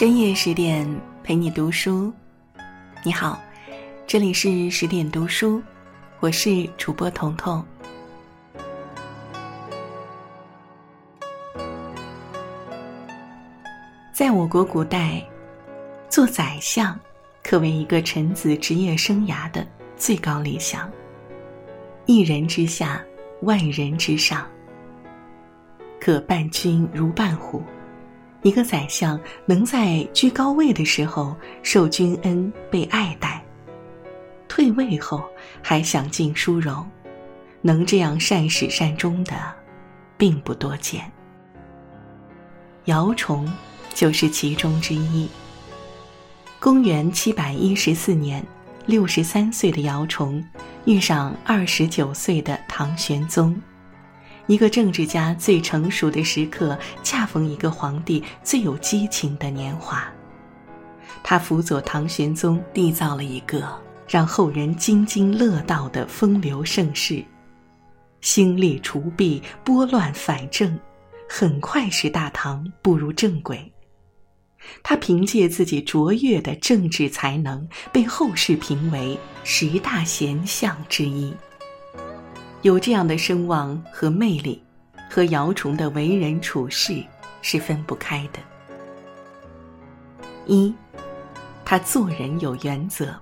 深夜十点陪你读书，你好，这里是十点读书，我是主播彤彤。在我国古代，做宰相可谓一个臣子职业生涯的最高理想。一人之下，万人之上，可伴君如伴虎。一个宰相能在居高位的时候受君恩、被爱戴，退位后还享尽殊荣，能这样善始善终的，并不多见。姚崇就是其中之一。公元七百一十四年，六十三岁的姚崇遇上二十九岁的唐玄宗。一个政治家最成熟的时刻，恰逢一个皇帝最有激情的年华。他辅佐唐玄宗缔造了一个让后人津津乐道的风流盛世，兴利除弊，拨乱反正，很快使大唐步入正轨。他凭借自己卓越的政治才能，被后世评为十大贤相之一。有这样的声望和魅力，和姚崇的为人处事是分不开的。一，他做人有原则。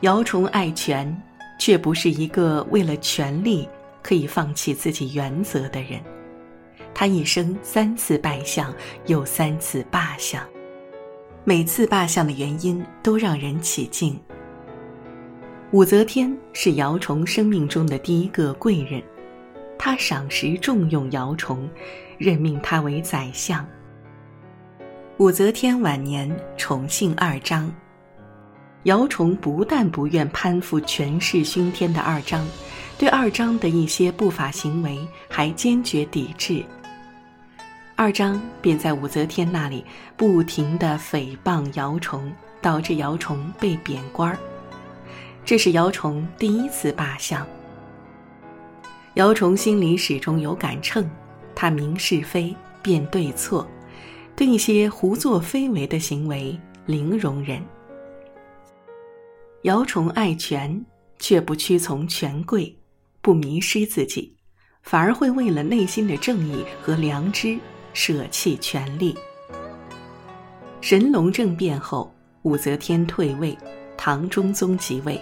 姚崇爱权，却不是一个为了权力可以放弃自己原则的人。他一生三次拜相，又三次罢相，每次罢相的原因都让人起敬。武则天是姚崇生命中的第一个贵人，他赏识重用姚崇，任命他为宰相。武则天晚年宠幸二张，姚崇不但不愿攀附权势熏天的二张，对二张的一些不法行为还坚决抵制。二张便在武则天那里不停地诽谤姚崇，导致姚崇被贬官儿。这是姚崇第一次罢相。姚崇心里始终有杆秤，他明是非，辨对错，对一些胡作非为的行为零容忍。姚崇爱权，却不屈从权贵，不迷失自己，反而会为了内心的正义和良知舍弃权力。神龙政变后，武则天退位，唐中宗即位。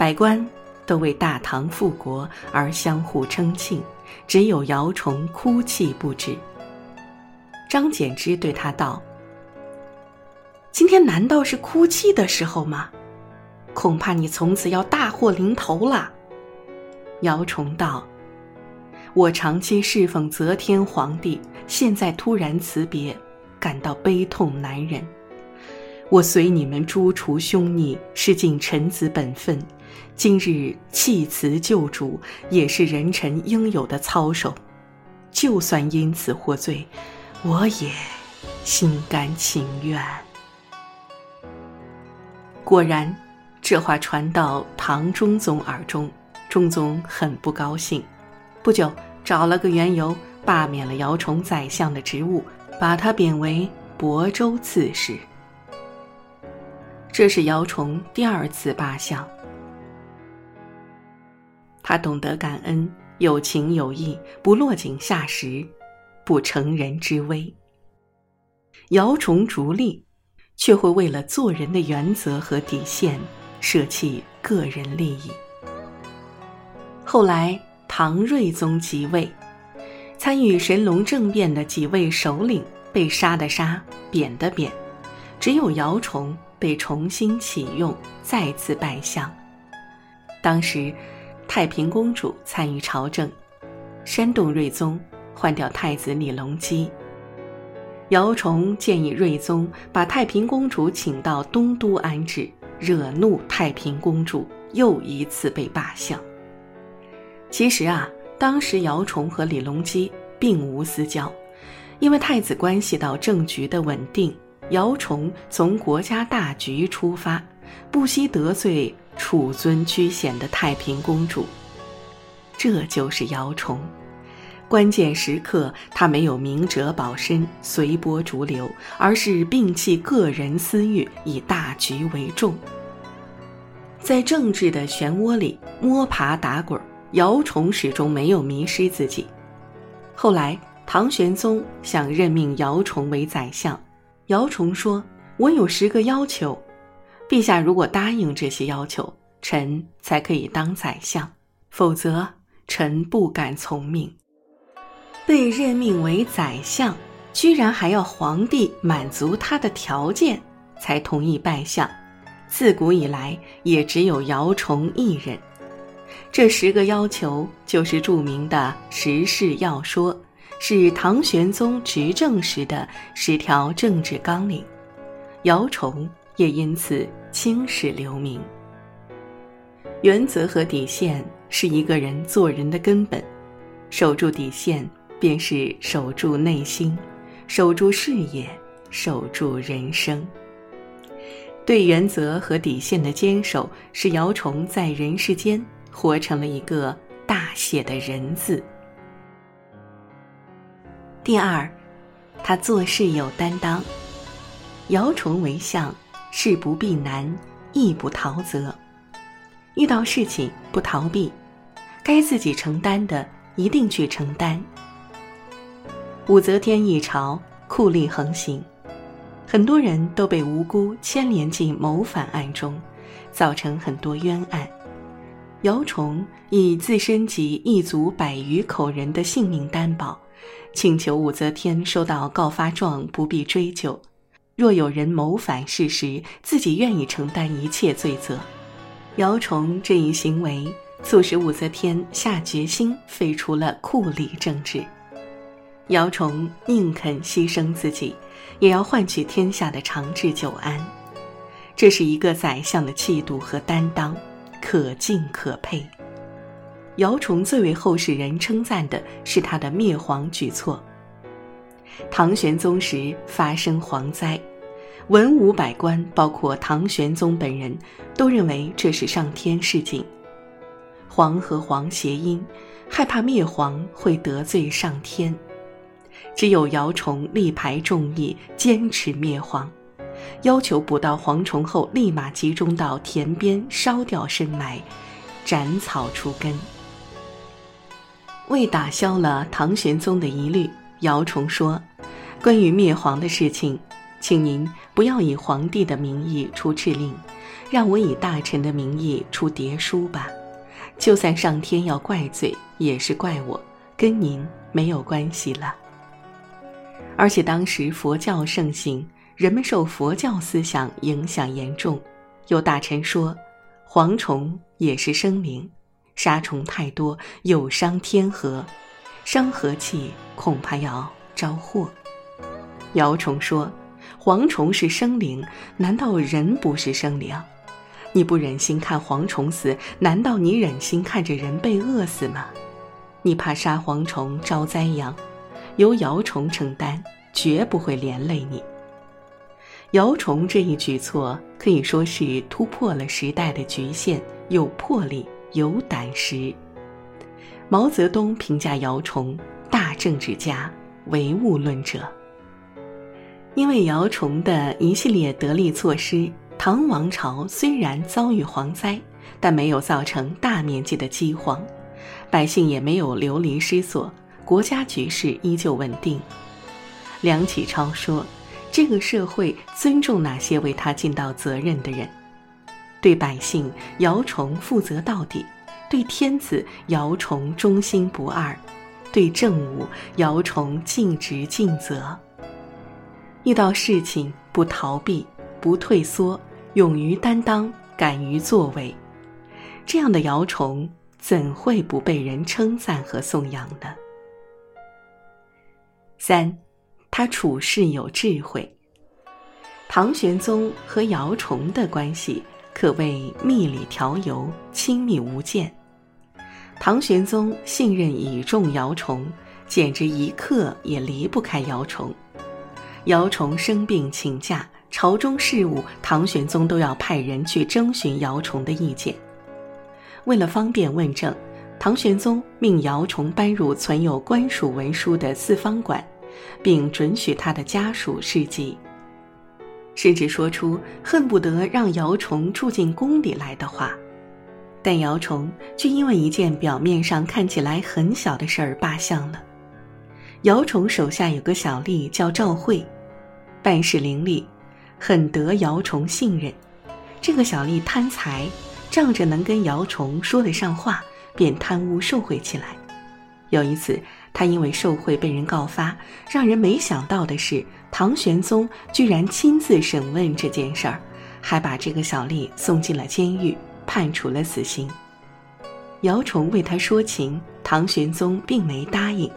百官都为大唐复国而相互称庆，只有姚崇哭泣不止。张柬之对他道：“今天难道是哭泣的时候吗？恐怕你从此要大祸临头了。”姚崇道：“我长期侍奉则天皇帝，现在突然辞别，感到悲痛难忍。我随你们诛除凶逆，是尽臣子本分。”今日弃辞救主，也是人臣应有的操守。就算因此获罪，我也心甘情愿。果然，这话传到唐中宗耳中，中宗很不高兴，不久找了个缘由，罢免了姚崇宰相的职务，把他贬为亳州刺史。这是姚崇第二次罢相。他懂得感恩，有情有义，不落井下石，不成人之危。姚崇逐利，却会为了做人的原则和底线，舍弃个人利益。后来唐睿宗即位，参与神龙政变的几位首领被杀的杀，贬的贬，只有姚崇被重新启用，再次拜相。当时。太平公主参与朝政，煽动睿宗换掉太子李隆基。姚崇建议睿宗把太平公主请到东都安置，惹怒太平公主，又一次被罢相。其实啊，当时姚崇和李隆基并无私交，因为太子关系到政局的稳定，姚崇从国家大局出发，不惜得罪。处尊居显的太平公主，这就是姚崇，关键时刻，他没有明哲保身、随波逐流，而是摒弃个人私欲，以大局为重。在政治的漩涡里摸爬打滚，姚崇始终没有迷失自己。后来，唐玄宗想任命姚崇为宰相，姚崇说：“我有十个要求，陛下如果答应这些要求，臣才可以当宰相，否则臣不敢从命。”被任命为宰相，居然还要皇帝满足他的条件才同意拜相。自古以来，也只有姚崇一人。这十个要求就是著名的十事要说，是唐玄宗执政时的十条政治纲领。姚崇也因此青史留名。原则和底线是一个人做人的根本，守住底线。便是守住内心，守住事业，守住人生。对原则和底线的坚守，使姚崇在人世间活成了一个大写的人字。第二，他做事有担当。姚崇为相，事不避难，亦不逃责。遇到事情不逃避，该自己承担的一定去承担。武则天一朝酷吏横行，很多人都被无辜牵连进谋反案中，造成很多冤案。姚崇以自身及一族百余口人的性命担保，请求武则天收到告发状不必追究，若有人谋反事实，自己愿意承担一切罪责。姚崇这一行为，促使武则天下决心废除了酷吏政治。姚崇宁肯牺牲自己，也要换取天下的长治久安。这是一个宰相的气度和担当，可敬可佩。姚崇最为后世人称赞的是他的灭蝗举措。唐玄宗时发生蝗灾，文武百官，包括唐玄宗本人，都认为这是上天示警。黄和黄谐音，害怕灭蝗会得罪上天。只有姚崇力排众议，坚持灭蝗，要求捕到蝗虫后立马集中到田边烧掉深埋，斩草除根。为打消了唐玄宗的疑虑，姚崇说：“关于灭蝗的事情，请您不要以皇帝的名义出敕令，让我以大臣的名义出牒书吧。就算上天要怪罪，也是怪我，跟您没有关系了。”而且当时佛教盛行，人们受佛教思想影响严重。有大臣说，蝗虫也是生灵，杀虫太多有伤天和，伤和气恐怕要招祸。姚崇说，蝗虫是生灵，难道人不是生灵？你不忍心看蝗虫死，难道你忍心看着人被饿死吗？你怕杀蝗虫招灾殃？由姚崇承担，绝不会连累你。姚崇这一举措可以说是突破了时代的局限，有魄力，有胆识。毛泽东评价姚崇：大政治家，唯物论者。因为姚崇的一系列得力措施，唐王朝虽然遭遇蝗灾，但没有造成大面积的饥荒，百姓也没有流离失所。国家局势依旧稳定。梁启超说：“这个社会尊重那些为他尽到责任的人，对百姓，姚崇负责到底；对天子，姚崇忠心不二；对政务，姚崇尽职尽责。遇到事情不逃避、不退缩，勇于担当、敢于作为，这样的姚崇怎会不被人称赞和颂扬呢？”三，他处事有智慧。唐玄宗和姚崇的关系可谓蜜里调油，亲密无间。唐玄宗信任倚重姚崇，简直一刻也离不开姚崇。姚崇生病请假，朝中事务唐玄宗都要派人去征询姚崇的意见。为了方便问政，唐玄宗命姚崇搬入存有官署文书的四方馆，并准许他的家属侍疾，甚至说出恨不得让姚崇住进宫里来的话。但姚崇却因为一件表面上看起来很小的事儿罢相了。姚崇手下有个小吏叫赵慧，办事伶俐，很得姚崇信任。这个小吏贪财，仗着能跟姚崇说得上话，便贪污受贿起来。有一次，他因为受贿被人告发，让人没想到的是，唐玄宗居然亲自审问这件事儿，还把这个小吏送进了监狱。判处了死刑。姚崇为他说情，唐玄宗并没答应。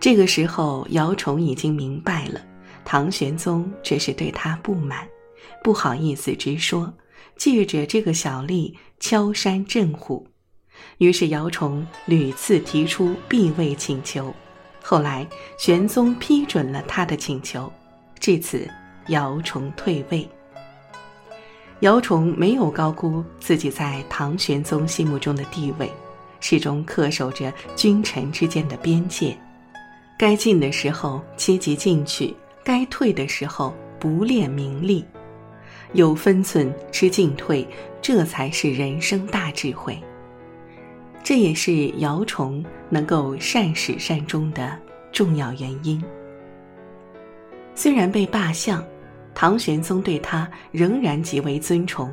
这个时候，姚崇已经明白了，唐玄宗这是对他不满，不好意思直说，借着这个小吏敲山震虎。于是姚崇屡次提出避位请求，后来玄宗批准了他的请求，至此姚崇退位。姚崇没有高估自己在唐玄宗心目中的地位，始终恪守着君臣之间的边界，该进的时候积极进取，该退的时候不恋名利，有分寸知进退，这才是人生大智慧。这也是姚崇能够善始善终的重要原因。虽然被罢相。唐玄宗对他仍然极为尊崇，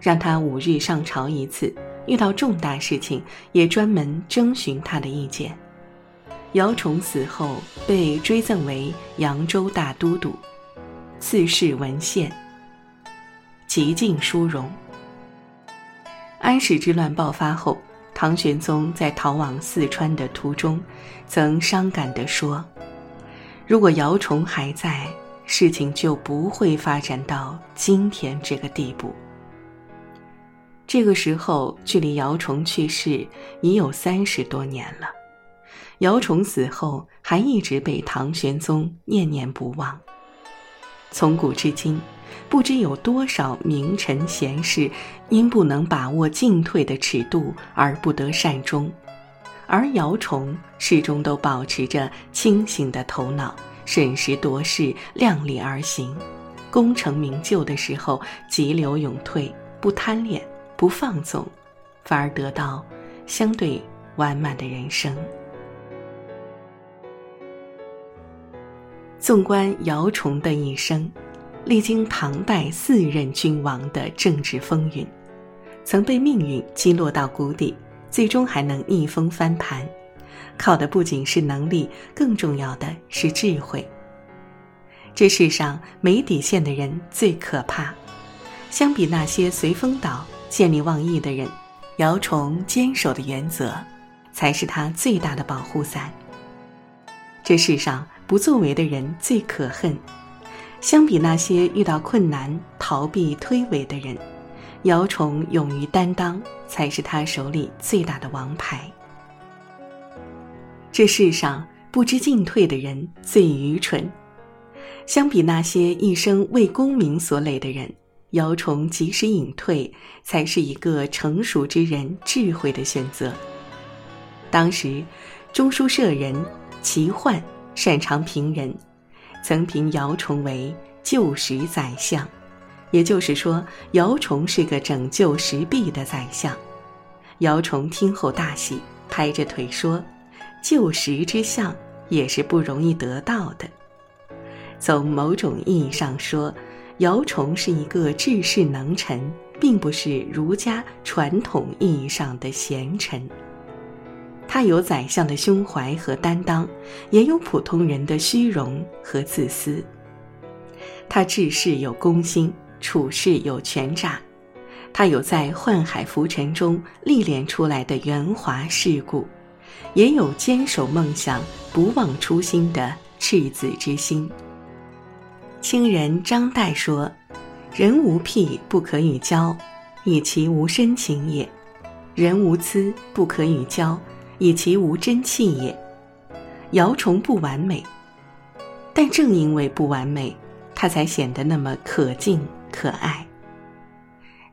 让他五日上朝一次，遇到重大事情也专门征询他的意见。姚崇死后被追赠为扬州大都督，赐谥文献，极尽殊荣。安史之乱爆发后，唐玄宗在逃往四川的途中，曾伤感地说：“如果姚崇还在。”事情就不会发展到今天这个地步。这个时候，距离姚崇去世已有三十多年了。姚崇死后，还一直被唐玄宗念念不忘。从古至今，不知有多少名臣贤士因不能把握进退的尺度而不得善终，而姚崇始终都保持着清醒的头脑。审时度势，量力而行，功成名就的时候急流勇退，不贪恋，不放纵，反而得到相对完满的人生。纵观姚崇的一生，历经唐代四任君王的政治风云，曾被命运击落到谷底，最终还能逆风翻盘。靠的不仅是能力，更重要的是智慧。这世上没底线的人最可怕。相比那些随风倒、见利忘义的人，姚崇坚守的原则，才是他最大的保护伞。这世上不作为的人最可恨。相比那些遇到困难逃避推诿的人，姚崇勇于担当，才是他手里最大的王牌。这世上不知进退的人最愚蠢，相比那些一生为功名所累的人，姚崇及时隐退，才是一个成熟之人智慧的选择。当时，中书舍人齐焕擅长评人，曾评姚崇为救时宰相，也就是说，姚崇是个拯救时弊的宰相。姚崇听后大喜，拍着腿说。救时之相也是不容易得到的。从某种意义上说，姚崇是一个治世能臣，并不是儒家传统意义上的贤臣。他有宰相的胸怀和担当，也有普通人的虚荣和自私。他治世有公心，处事有权诈。他有在宦海浮沉中历练出来的圆滑世故。也有坚守梦想、不忘初心的赤子之心。清人张岱说：“人无癖不可与交，以其无深情也；人无疵不可与交，以其无真气也。”姚崇不完美，但正因为不完美，他才显得那么可敬可爱。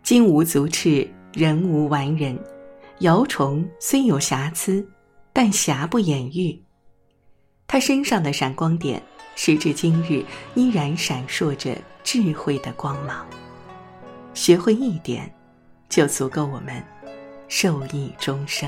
金无足赤，人无完人。姚崇虽有瑕疵，但瑕不掩瑜。他身上的闪光点，时至今日依然闪烁着智慧的光芒。学会一点，就足够我们受益终生。